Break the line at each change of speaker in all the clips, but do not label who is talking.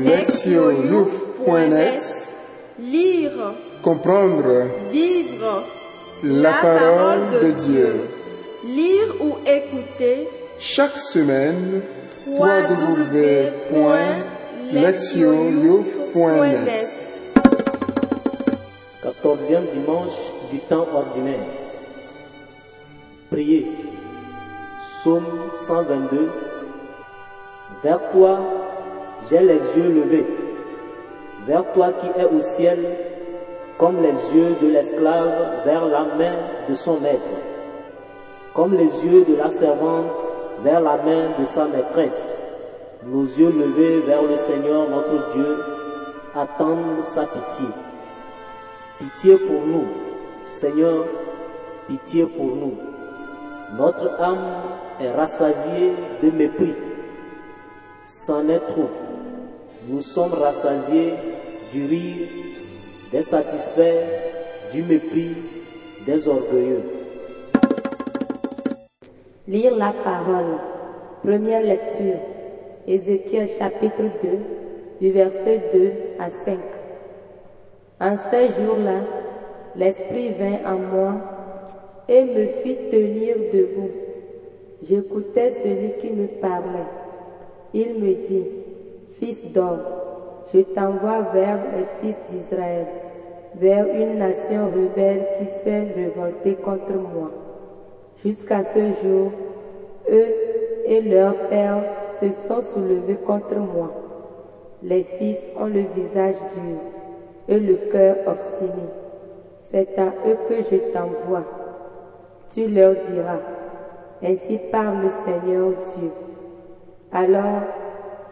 lectioyouf.net
Lire,
Comprendre
vivre
la parole de Dieu.
Lire ou écouter
Chaque semaine, www.lectioyouf.net
Quatorzième dimanche du temps ordinaire. Priez. Psaume 122. Vers toi, j'ai les yeux levés. Vers toi qui es au ciel, comme les yeux de l'esclave vers la main de son maître. Comme les yeux de la servante vers la main de sa maîtresse. Nos yeux levés vers le Seigneur notre Dieu attendent sa pitié. Pitié pour nous, Seigneur, pitié pour nous. Notre âme est rassasiée de mépris. C'en est trop. Nous sommes rassasiés du rire des satisfaits, du mépris des orgueilleux.
Lire la parole. Première lecture. Ézéchiel chapitre 2, du verset 2 à 5. En ces jours-là, l'Esprit vint en moi et me fit tenir debout. J'écoutais celui qui me parlait. Il me dit, Fils d'homme, je t'envoie vers les fils d'Israël, vers une nation rebelle qui s'est révoltée contre moi. Jusqu'à ce jour, eux et leurs pères se sont soulevés contre moi. Les fils ont le visage dur et le cœur obstiné. C'est à eux que je t'envoie. Tu leur diras, ainsi parle le Seigneur Dieu. Alors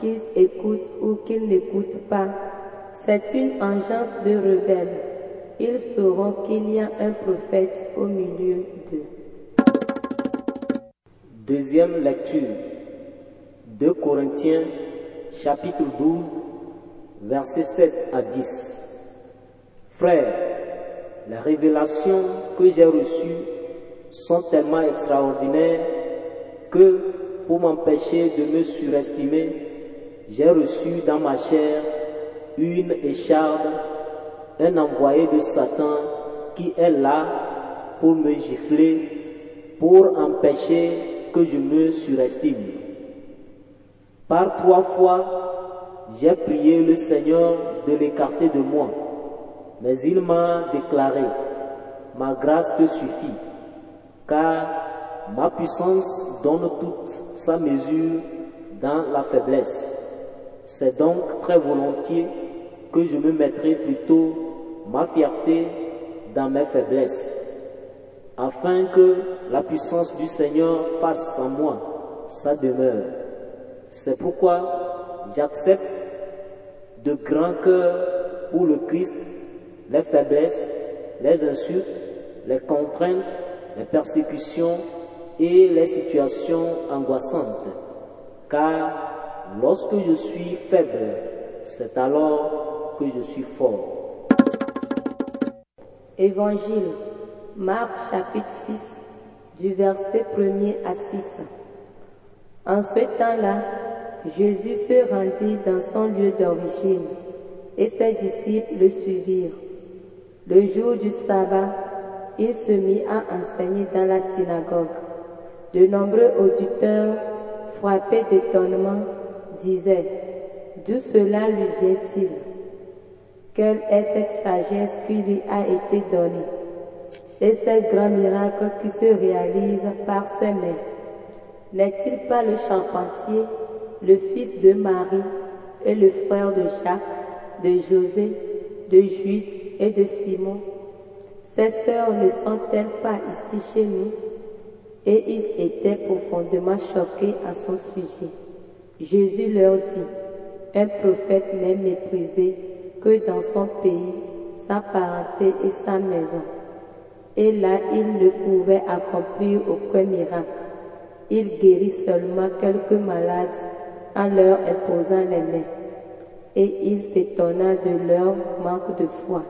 qu'ils écoutent ou qu'ils n'écoutent pas, c'est une engeance de rebelles. Ils sauront qu'il y a un prophète au milieu d'eux.
Deuxième lecture. 2 Corinthiens chapitre 12 versets 7 à 10. Frères, les révélations que j'ai reçues sont tellement extraordinaires que pour m'empêcher de me surestimer, j'ai reçu dans ma chair une écharde, un envoyé de Satan qui est là pour me gifler, pour empêcher que je me surestime. Par trois fois, j'ai prié le Seigneur de l'écarter de moi, mais il m'a déclaré, ma grâce te suffit, car ma puissance donne toute sa mesure dans la faiblesse. C'est donc très volontiers que je me mettrai plutôt ma fierté dans mes faiblesses, afin que la puissance du Seigneur fasse en moi sa demeure. C'est pourquoi j'accepte de grand cœur pour le Christ les faiblesses, les insultes, les contraintes, les persécutions et les situations angoissantes. Car lorsque je suis faible, c'est alors que je suis fort.
Évangile, Marc chapitre 6, du verset 1er à 6. En ce temps-là, Jésus se rendit dans son lieu d'origine et ses disciples le suivirent. Le jour du sabbat, il se mit à enseigner dans la synagogue. De nombreux auditeurs, frappés d'étonnement, disaient, D'où cela lui vient-il? Quelle est cette sagesse qui lui a été donnée? Et ces grands miracles qui se réalisent par ses mains. N'est-il pas le charpentier, le fils de Marie et le frère de Jacques, de José, de Jude et de Simon? Ses sœurs ne sont-elles pas ici chez nous? Et ils étaient profondément choqués à son sujet. Jésus leur dit, un prophète n'est méprisé que dans son pays, sa parenté et sa maison. Et là, il ne pouvait accomplir aucun miracle. Il guérit seulement quelques malades en leur imposant les mains. Et il s'étonna de leur manque de foi.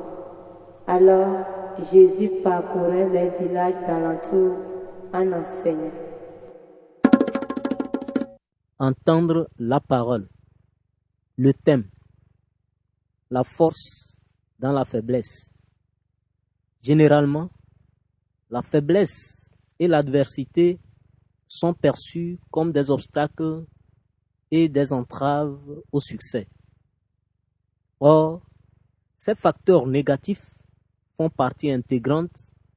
Alors Jésus parcourait les villages d'alentour en enseignant.
Entendre la parole. Le thème la force dans la faiblesse. Généralement, la faiblesse et l'adversité sont perçus comme des obstacles et des entraves au succès. Or, ces facteurs négatifs font partie intégrante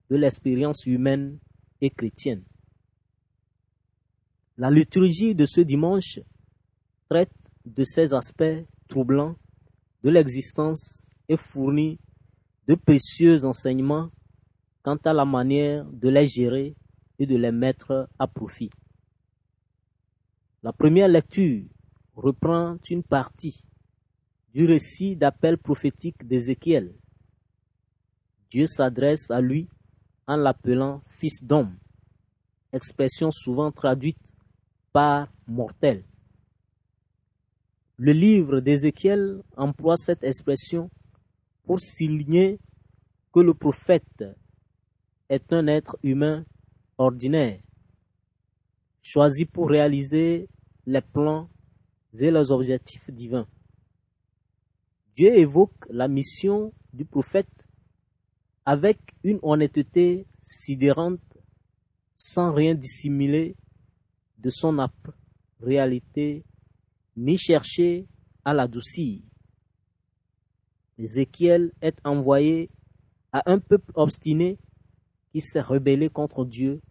de l'expérience humaine et chrétienne. La liturgie de ce dimanche traite de ces aspects troublants de l'existence et fournit de précieux enseignements quant à la manière de les gérer et de les mettre à profit. La première lecture reprend une partie du récit d'appel prophétique d'Ézéchiel. Dieu s'adresse à lui en l'appelant fils d'homme, expression souvent traduite Le livre d'Ézéchiel emploie cette expression pour souligner que le prophète est un être humain ordinaire, choisi pour réaliser les plans et les objectifs divins. Dieu évoque la mission du prophète avec une honnêteté sidérante, sans rien dissimuler de son réalité, ni chercher à l'adoucir. Ézéchiel est envoyé à un peuple obstiné qui s'est rebellé contre Dieu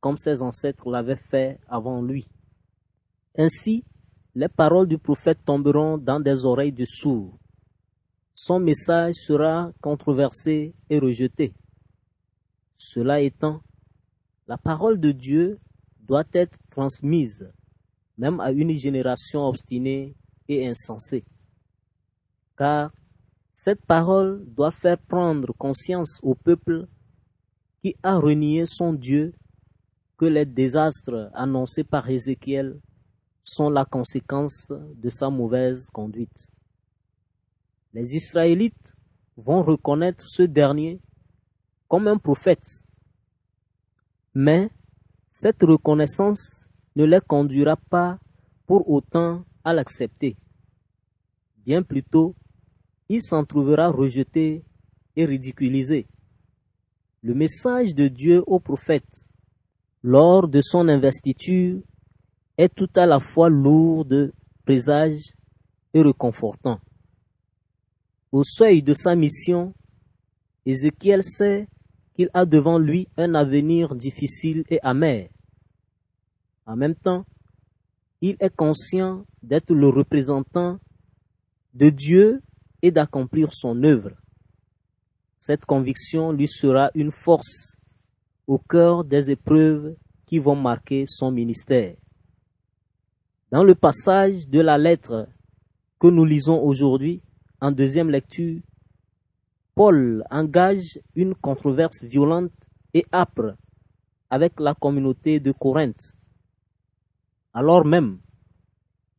comme ses ancêtres l'avaient fait avant lui. Ainsi, les paroles du prophète tomberont dans des oreilles de sourds. Son message sera controversé et rejeté. Cela étant, la parole de Dieu doit être transmise même à une génération obstinée et insensée. Car cette parole doit faire prendre conscience au peuple qui a renié son Dieu que les désastres annoncés par Ézéchiel sont la conséquence de sa mauvaise conduite. Les Israélites vont reconnaître ce dernier comme un prophète, mais cette reconnaissance ne les conduira pas pour autant à l'accepter. Bien plutôt, il s'en trouvera rejeté et ridiculisé. Le message de Dieu au prophète lors de son investiture est tout à la fois lourd de présages et réconfortant. Au seuil de sa mission, Ézéchiel sait qu'il a devant lui un avenir difficile et amer. En même temps, il est conscient d'être le représentant de Dieu et d'accomplir son œuvre. Cette conviction lui sera une force au cœur des épreuves qui vont marquer son ministère. Dans le passage de la lettre que nous lisons aujourd'hui, en deuxième lecture, Paul engage une controverse violente et âpre avec la communauté de Corinthe alors même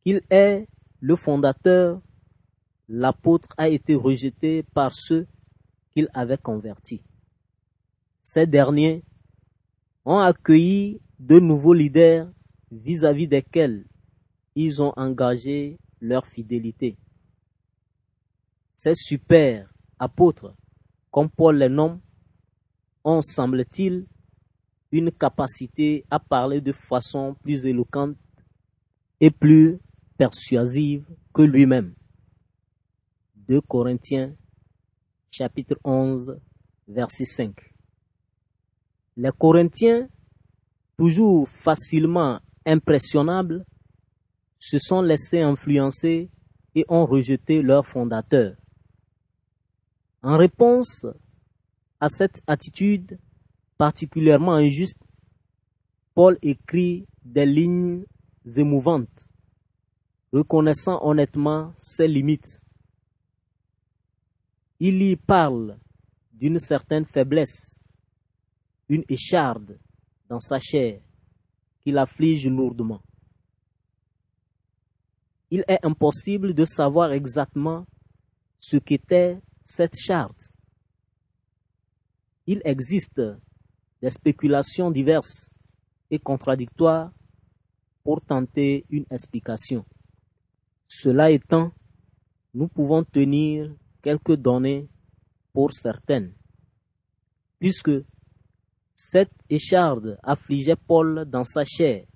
qu'il est le fondateur, l'apôtre a été rejeté par ceux qu'il avait convertis. Ces derniers ont accueilli de nouveaux leaders vis-à-vis desquels ils ont engagé leur fidélité. Ces super apôtres, comme Paul les nomme, ont, semble-t-il, une capacité à parler de façon plus éloquente et plus persuasive que lui-même. 2 Corinthiens chapitre 11 verset 5. Les Corinthiens, toujours facilement impressionnables, se sont laissés influencer et ont rejeté leur fondateur. En réponse à cette attitude particulièrement injuste, Paul écrit des lignes émouvantes, reconnaissant honnêtement ses limites. Il y parle d'une certaine faiblesse, une écharde dans sa chair qui l'afflige lourdement. Il est impossible de savoir exactement ce qu'était cette charte. Il existe des spéculations diverses et contradictoires pour tenter une explication. Cela étant, nous pouvons tenir quelques données pour certaines, puisque cette écharde affligeait Paul dans sa chair.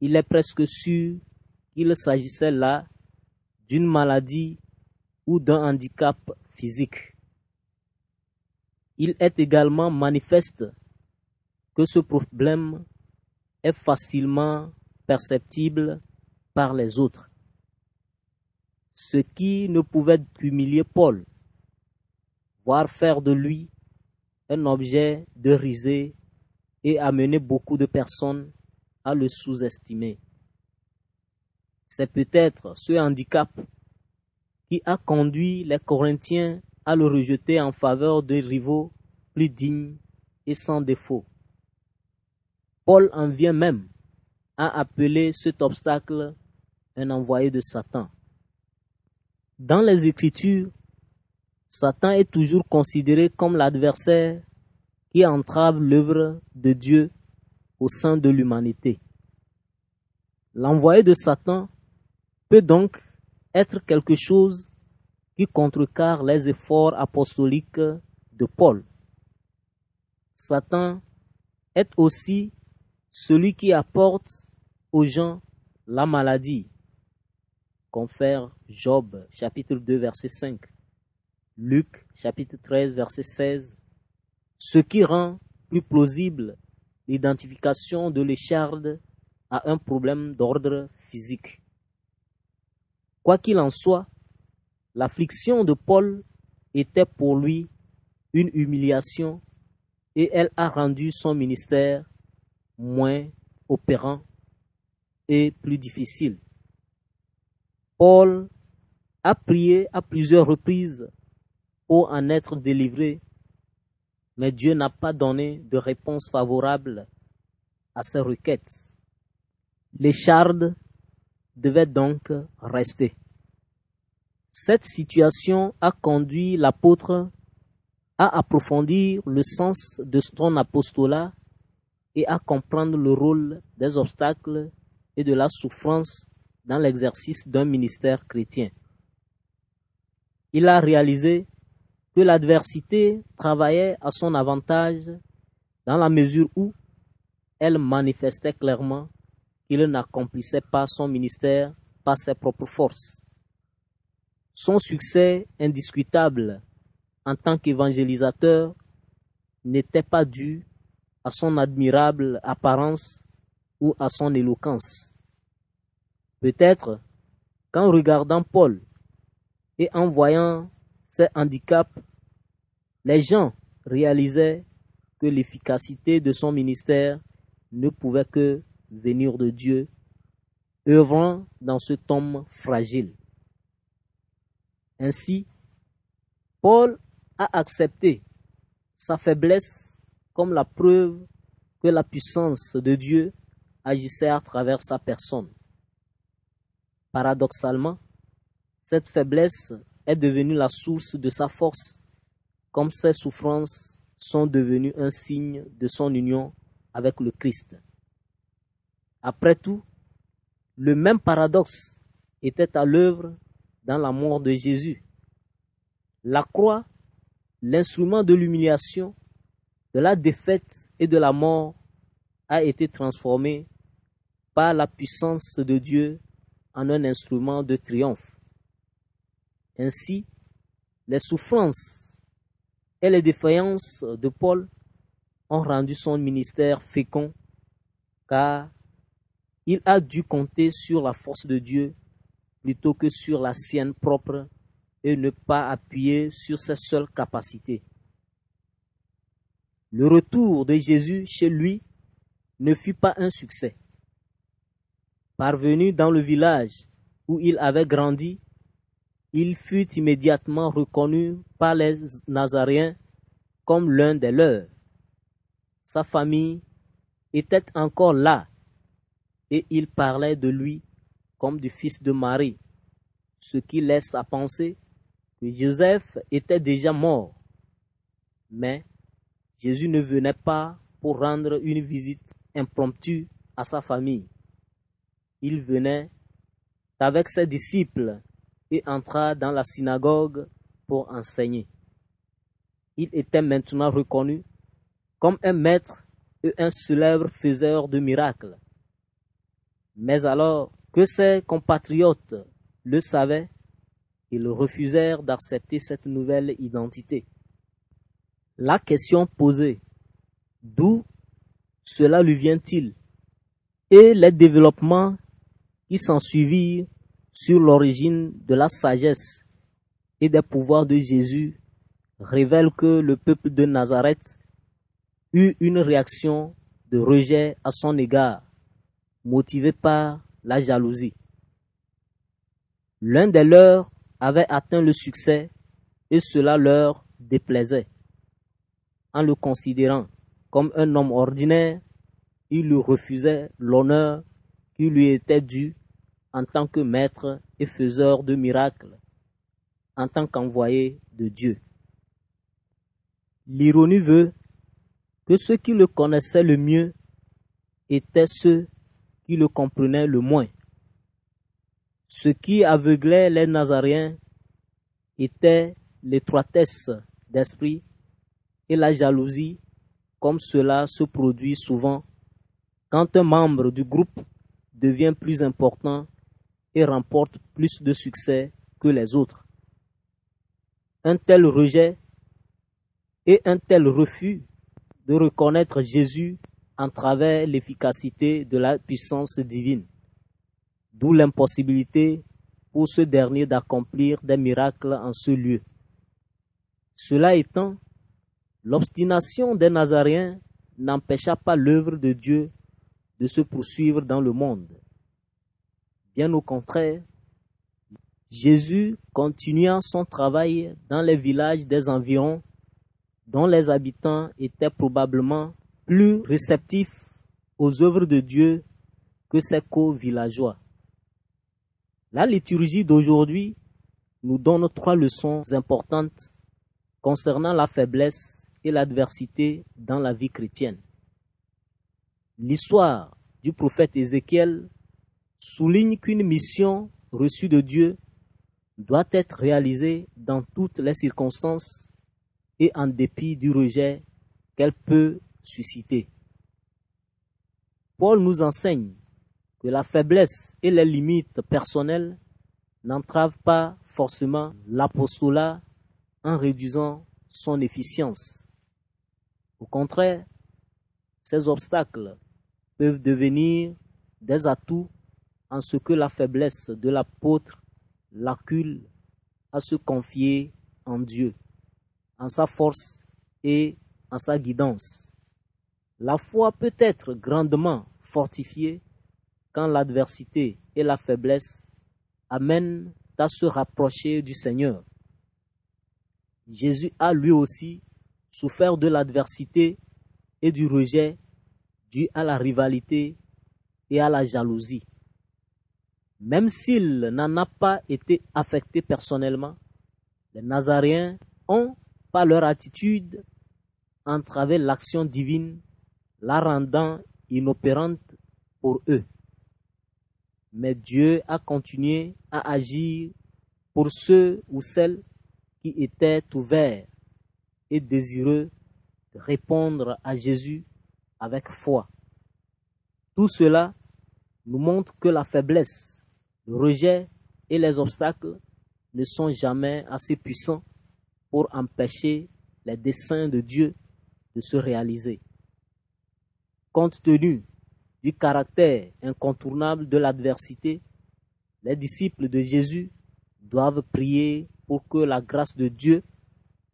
Il est presque sûr qu'il s'agissait là d'une maladie ou d'un handicap physique. Il est également manifeste que ce problème est facilement perceptible par les autres. Ce qui ne pouvait humilier Paul, voire faire de lui un objet de risée et amener beaucoup de personnes à le sous-estimer. C'est peut-être ce handicap qui a conduit les Corinthiens à le rejeter en faveur de rivaux plus dignes et sans défaut. Paul en vient même à appeler cet obstacle un envoyé de Satan. Dans les Écritures, Satan est toujours considéré comme l'adversaire qui entrave l'œuvre de Dieu au sein de l'humanité. L'envoyé de Satan peut donc être quelque chose qui contrecarre les efforts apostoliques de Paul. Satan est aussi celui qui apporte aux gens la maladie, confère Job chapitre 2 verset 5, Luc chapitre 13 verset 16, ce qui rend plus plausible l'identification de l'écharde à un problème d'ordre physique. Quoi qu'il en soit, l'affliction de Paul était pour lui une humiliation et elle a rendu son ministère moins opérant et plus difficile. Paul a prié à plusieurs reprises pour en être délivré, mais Dieu n'a pas donné de réponse favorable à ses requêtes. Devait donc rester. Cette situation a conduit l'apôtre à approfondir le sens de son apostolat et à comprendre le rôle des obstacles et de la souffrance dans l'exercice d'un ministère chrétien. Il a réalisé que l'adversité travaillait à son avantage dans la mesure où elle manifestait clairement qu'il n'accomplissait pas son ministère par ses propres forces. Son succès indiscutable en tant qu'évangélisateur n'était pas dû à son admirable apparence ou à son éloquence. Peut-être qu'en regardant Paul et en voyant ses handicaps, les gens réalisaient que l'efficacité de son ministère ne pouvait que venir de Dieu, œuvrant dans ce homme fragile. Ainsi, Paul a accepté sa faiblesse comme la preuve que la puissance de Dieu agissait à travers sa personne. Paradoxalement, cette faiblesse est devenue la source de sa force, comme ses souffrances sont devenues un signe de son union avec le Christ. Après tout, le même paradoxe était à l'œuvre dans la mort de Jésus. La croix, l'instrument de l'humiliation, de la défaite et de la mort, a été transformée par la puissance de Dieu en un instrument de triomphe. Ainsi, les souffrances et les défaillances de Paul ont rendu son ministère fécond, car il a dû compter sur la force de Dieu plutôt que sur la sienne propre et ne pas appuyer sur ses seules capacités. Le retour de Jésus chez lui ne fut pas un succès. Parvenu dans le village où il avait grandi, il fut immédiatement reconnu par les Nazaréens comme l'un des leurs. Sa famille était encore là et il parlait de lui comme du fils de Marie, ce qui laisse à penser que Joseph était déjà mort. Mais Jésus ne venait pas pour rendre une visite impromptue à sa famille. Il venait avec ses disciples et entra dans la synagogue pour enseigner. Il était maintenant reconnu comme un maître et un célèbre faiseur de miracles. Mais alors que ses compatriotes le savaient, ils refusèrent d'accepter cette nouvelle identité. La question posée, d'où cela lui vient-il? Et les développements qui s'ensuivirent sur l'origine de la sagesse et des pouvoirs de Jésus révèlent que le peuple de Nazareth eut une réaction de rejet à son égard, motivée par la jalousie. L'un des leurs avait atteint le succès et cela leur déplaisait. En le considérant comme un homme ordinaire, ils lui refusaient l'honneur qui lui était dû en tant que maître et faiseur de miracles, en tant qu'envoyé de Dieu. L'ironie veut que ceux qui le connaissaient le mieux étaient ceux qui le comprenaient le moins. Ce qui aveuglait les Nazaréens était l'étroitesse d'esprit et la jalousie, comme cela se produit souvent quand un membre du groupe devient plus important et remporte plus de succès que les autres. Un tel rejet et un tel refus de reconnaître Jésus en travers l'efficacité de la puissance divine d'où l'impossibilité pour ce dernier d'accomplir des miracles en ce lieu. Cela étant, l'obstination des Nazaréens n'empêcha pas l'œuvre de Dieu de se poursuivre dans le monde. Bien au contraire, Jésus continua son travail dans les villages des environs dont les habitants étaient probablement plus réceptifs aux œuvres de Dieu que ses co-villageois. La liturgie d'aujourd'hui nous donne trois leçons importantes concernant la faiblesse et l'adversité dans la vie chrétienne. L'histoire du prophète Ézéchiel souligne qu'une mission reçue de Dieu doit être réalisée dans toutes les circonstances et en dépit du rejet qu'elle peut Paul nous enseigne que la faiblesse et les limites personnelles n'entravent pas forcément l'apostolat en réduisant son efficience. Au contraire, ces obstacles peuvent devenir des atouts en ce que la faiblesse de l'apôtre l'accule à se confier en Dieu, en sa force et en sa guidance. La foi peut être grandement fortifiée quand l'adversité et la faiblesse amènent à se rapprocher du Seigneur. Jésus a lui aussi souffert de l'adversité et du rejet dû à la rivalité et à la jalousie. Même s'il n'en a pas été affecté personnellement, les Nazaréens ont, par leur attitude, entravé l'action divine, la rendant inopérante pour eux mais Dieu a continué à agir pour ceux ou celles qui étaient ouverts et désireux de répondre à Jésus avec foi. Tout cela nous montre que la faiblesse, le rejet et les obstacles ne sont jamais assez puissants pour empêcher les desseins de Dieu de se réaliser. Compte tenu du caractère incontournable de l'adversité, les disciples de Jésus doivent prier pour que la grâce de Dieu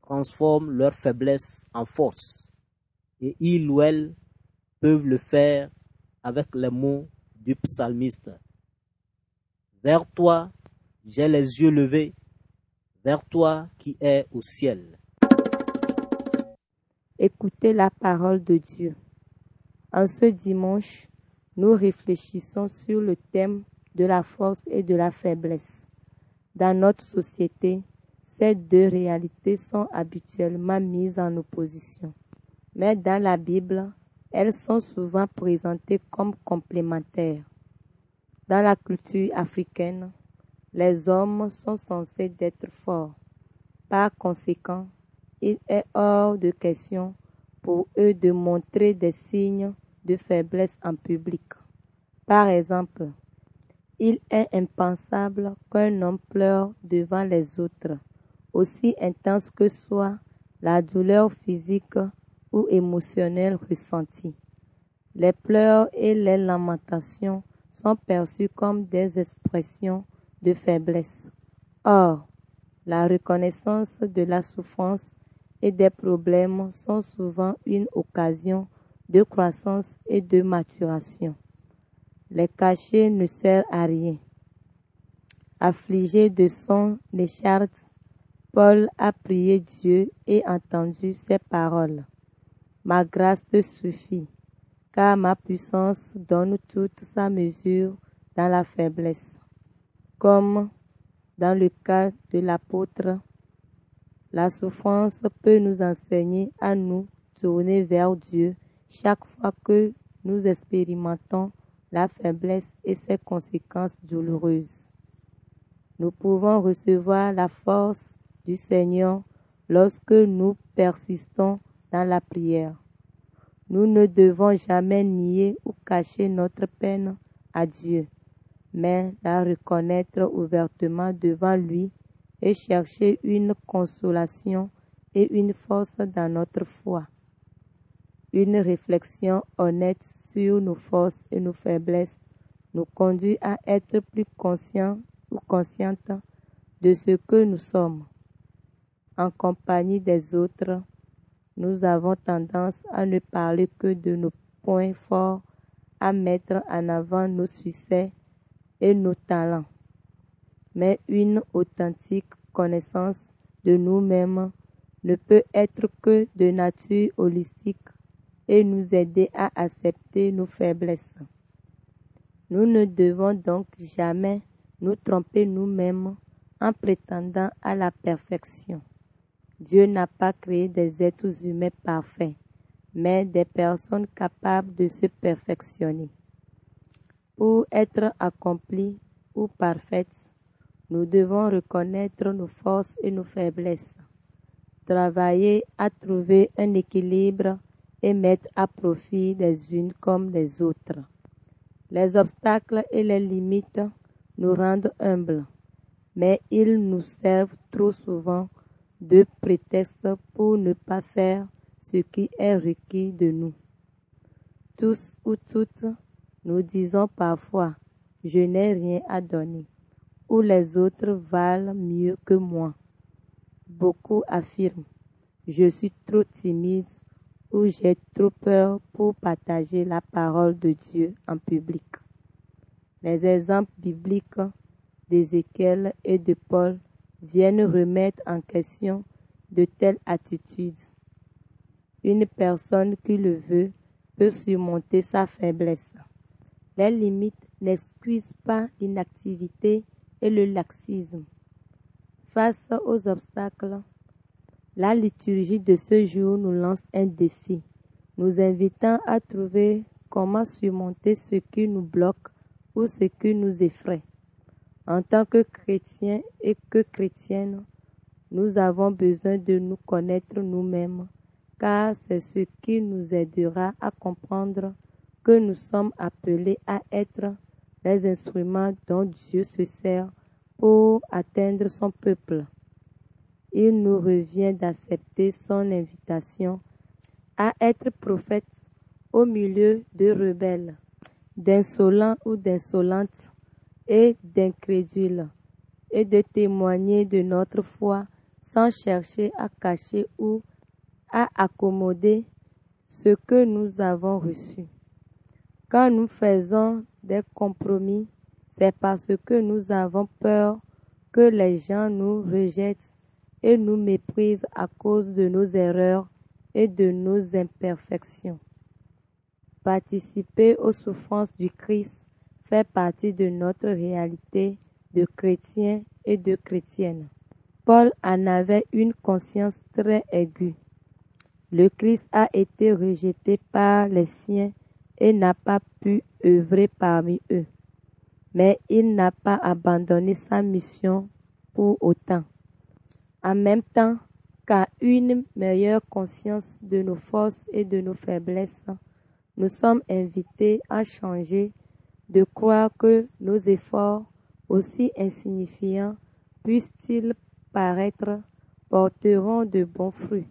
transforme leur faiblesse en force. Et ils ou elles peuvent le faire avec les mots du psalmiste. Vers toi, j'ai les yeux levés, vers toi qui es au ciel.
Écoutez la parole de Dieu. En ce dimanche, nous réfléchissons sur le thème de la force et de la faiblesse. Dans notre société, ces deux réalités sont habituellement mises en opposition. Mais dans la Bible, elles sont souvent présentées comme complémentaires. Dans la culture africaine, Les hommes sont censés d'être forts. Par conséquent, il est hors de question pour eux de montrer des signes de faiblesse en public. Par exemple, il est impensable qu'un homme pleure devant les autres, aussi intense que soit la douleur physique ou émotionnelle ressentie. Les pleurs et les lamentations sont perçus comme des expressions de faiblesse. Or, la reconnaissance de la souffrance et des problèmes sont souvent une occasion de croissance et de maturation. Les cachets ne servent à rien. Affligé de son écharpe, Paul a prié Dieu et entendu ses paroles. Ma grâce te suffit, car ma puissance donne toute sa mesure dans la faiblesse. Comme dans le cas de l'apôtre, la souffrance peut nous enseigner à nous tourner vers Dieu chaque fois que nous expérimentons la faiblesse et ses conséquences douloureuses. Nous pouvons recevoir la force du Seigneur lorsque nous persistons dans la prière. Nous ne devons jamais nier ou cacher notre peine à Dieu, mais la reconnaître ouvertement devant lui et chercher une consolation et une force dans notre foi. Une réflexion honnête sur nos forces et nos faiblesses nous conduit à être plus conscients ou conscientes de ce que nous sommes. En compagnie des autres, nous avons tendance à ne parler que de nos points forts, à mettre en avant nos succès et nos talents. Mais une authentique connaissance de nous-mêmes ne peut être que de nature holistique et nous aider à accepter nos faiblesses. Nous ne devons donc jamais nous tromper nous-mêmes en prétendant à la perfection. Dieu n'a pas créé des êtres humains parfaits, mais des personnes capables de se perfectionner. Pour être accomplis ou parfaites, nous devons reconnaître nos forces et nos faiblesses, travailler à trouver un équilibre et mettre à profit les unes comme les autres. Les obstacles et les limites nous rendent humbles, mais ils nous servent trop souvent de prétexte pour ne pas faire ce qui est requis de nous. Tous ou toutes, nous disons parfois, je n'ai rien à donner, ou les autres valent mieux que moi. Beaucoup affirment, je suis trop timide où j'ai trop peur pour partager la parole de Dieu en public. Les exemples bibliques d'Ézéchiel et de Paul viennent remettre en question de telles attitudes. Une personne qui le veut peut surmonter sa faiblesse. Les limites n'excusent pas l'inactivité et le laxisme. Face aux obstacles, la liturgie de ce jour nous lance un défi, nous invitant à trouver comment surmonter ce qui nous bloque ou ce qui nous effraie. En tant que chrétiens et que chrétiennes, nous avons besoin de nous connaître nous-mêmes, car c'est ce qui nous aidera à comprendre que nous sommes appelés à être les instruments dont Dieu se sert pour atteindre son peuple il nous revient d'accepter son invitation à être prophète au milieu de rebelles, d'insolents ou d'insolentes et d'incrédules, et de témoigner de notre foi sans chercher à cacher ou à accommoder ce que nous avons reçu. Quand nous faisons des compromis, c'est parce que nous avons peur que les gens nous rejettent et nous méprise à cause de nos erreurs et de nos imperfections. Participer aux souffrances du Christ fait partie de notre réalité de chrétiens et de chrétiennes. Paul en avait une conscience très aiguë. Le Christ a été rejeté par les siens et n'a pas pu œuvrer parmi eux. mais il n'a pas abandonné sa mission pour autant. En même temps qu'à une meilleure conscience de nos forces et de nos faiblesses, nous sommes invités à changer, de croire que nos efforts, aussi insignifiants puissent-ils paraître, porteront de bons fruits.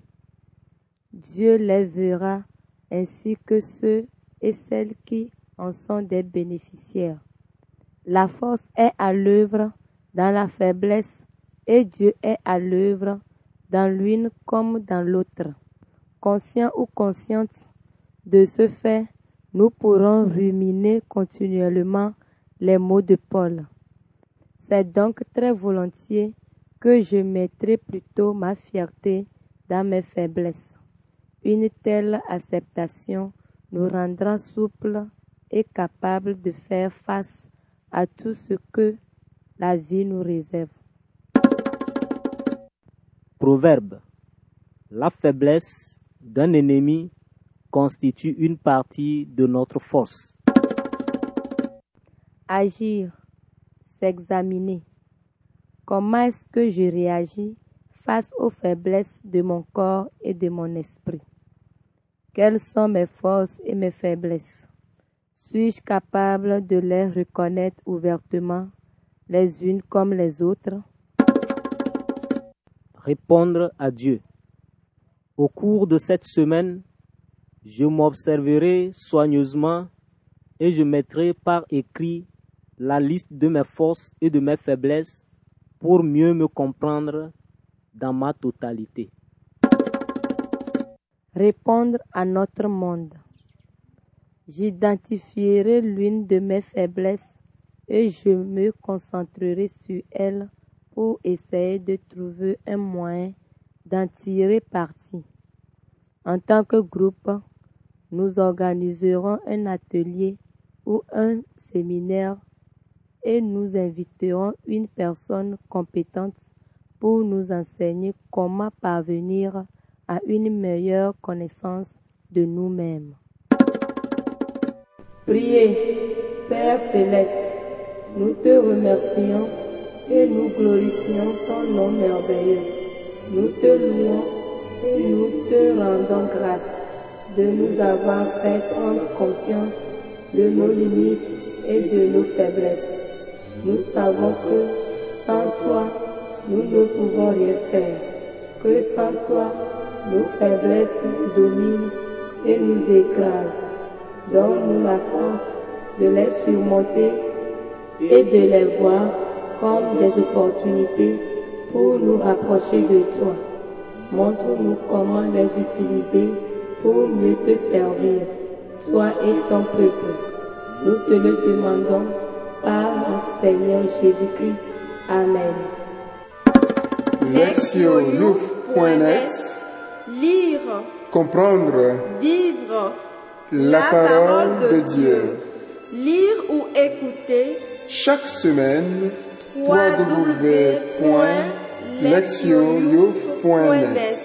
Dieu les verra ainsi que ceux et celles qui en sont des bénéficiaires. La force est à l'œuvre dans la faiblesse et Dieu est à l'œuvre dans l'une comme dans l'autre. Conscient ou consciente de ce fait, nous pourrons ruminer continuellement les mots de Paul. C'est donc très volontiers que je mettrai plutôt ma fierté dans mes faiblesses. Une telle acceptation nous rendra souples et capables de faire face à tout ce que la vie nous réserve.
Proverbe. La faiblesse d'un ennemi constitue une partie de notre force.
Agir, s'examiner. Comment est-ce que je réagis face aux faiblesses de mon corps et de mon esprit? Quelles sont mes forces et mes faiblesses? Suis-je capable de les reconnaître ouvertement, les unes comme les autres?
Répondre à Dieu. Au cours de cette semaine, je m'observerai soigneusement et je mettrai par écrit la liste de mes forces et de mes faiblesses pour mieux me comprendre dans ma totalité.
Répondre à notre monde. J'identifierai l'une de mes faiblesses et je me concentrerai sur elle pour essayer de trouver un moyen d'en tirer parti. En tant que groupe, nous organiserons un atelier ou un séminaire et nous inviterons une personne compétente pour nous enseigner comment parvenir à une meilleure connaissance de nous-mêmes.
Priez, Père céleste, nous te remercions et nous glorifions ton nom merveilleux. Nous te louons et nous te rendons grâce de nous avoir fait prendre conscience de nos limites et de nos faiblesses. Nous savons que sans toi, nous ne pouvons rien faire, que sans toi, nos faiblesses nous dominent et nous écrasent. Donne-nous la force de les surmonter et de les voir comme des opportunités pour nous rapprocher de toi. Montre-nous comment les utiliser pour mieux te servir, toi et ton peuple. Nous te le demandons par notre Seigneur Jésus-Christ. Amen.
Lectionyouf.net
Lire,
Comprendre
vivre
la parole de Dieu.
Lire ou écouter
Chaque semaine, www.lectionyouf.net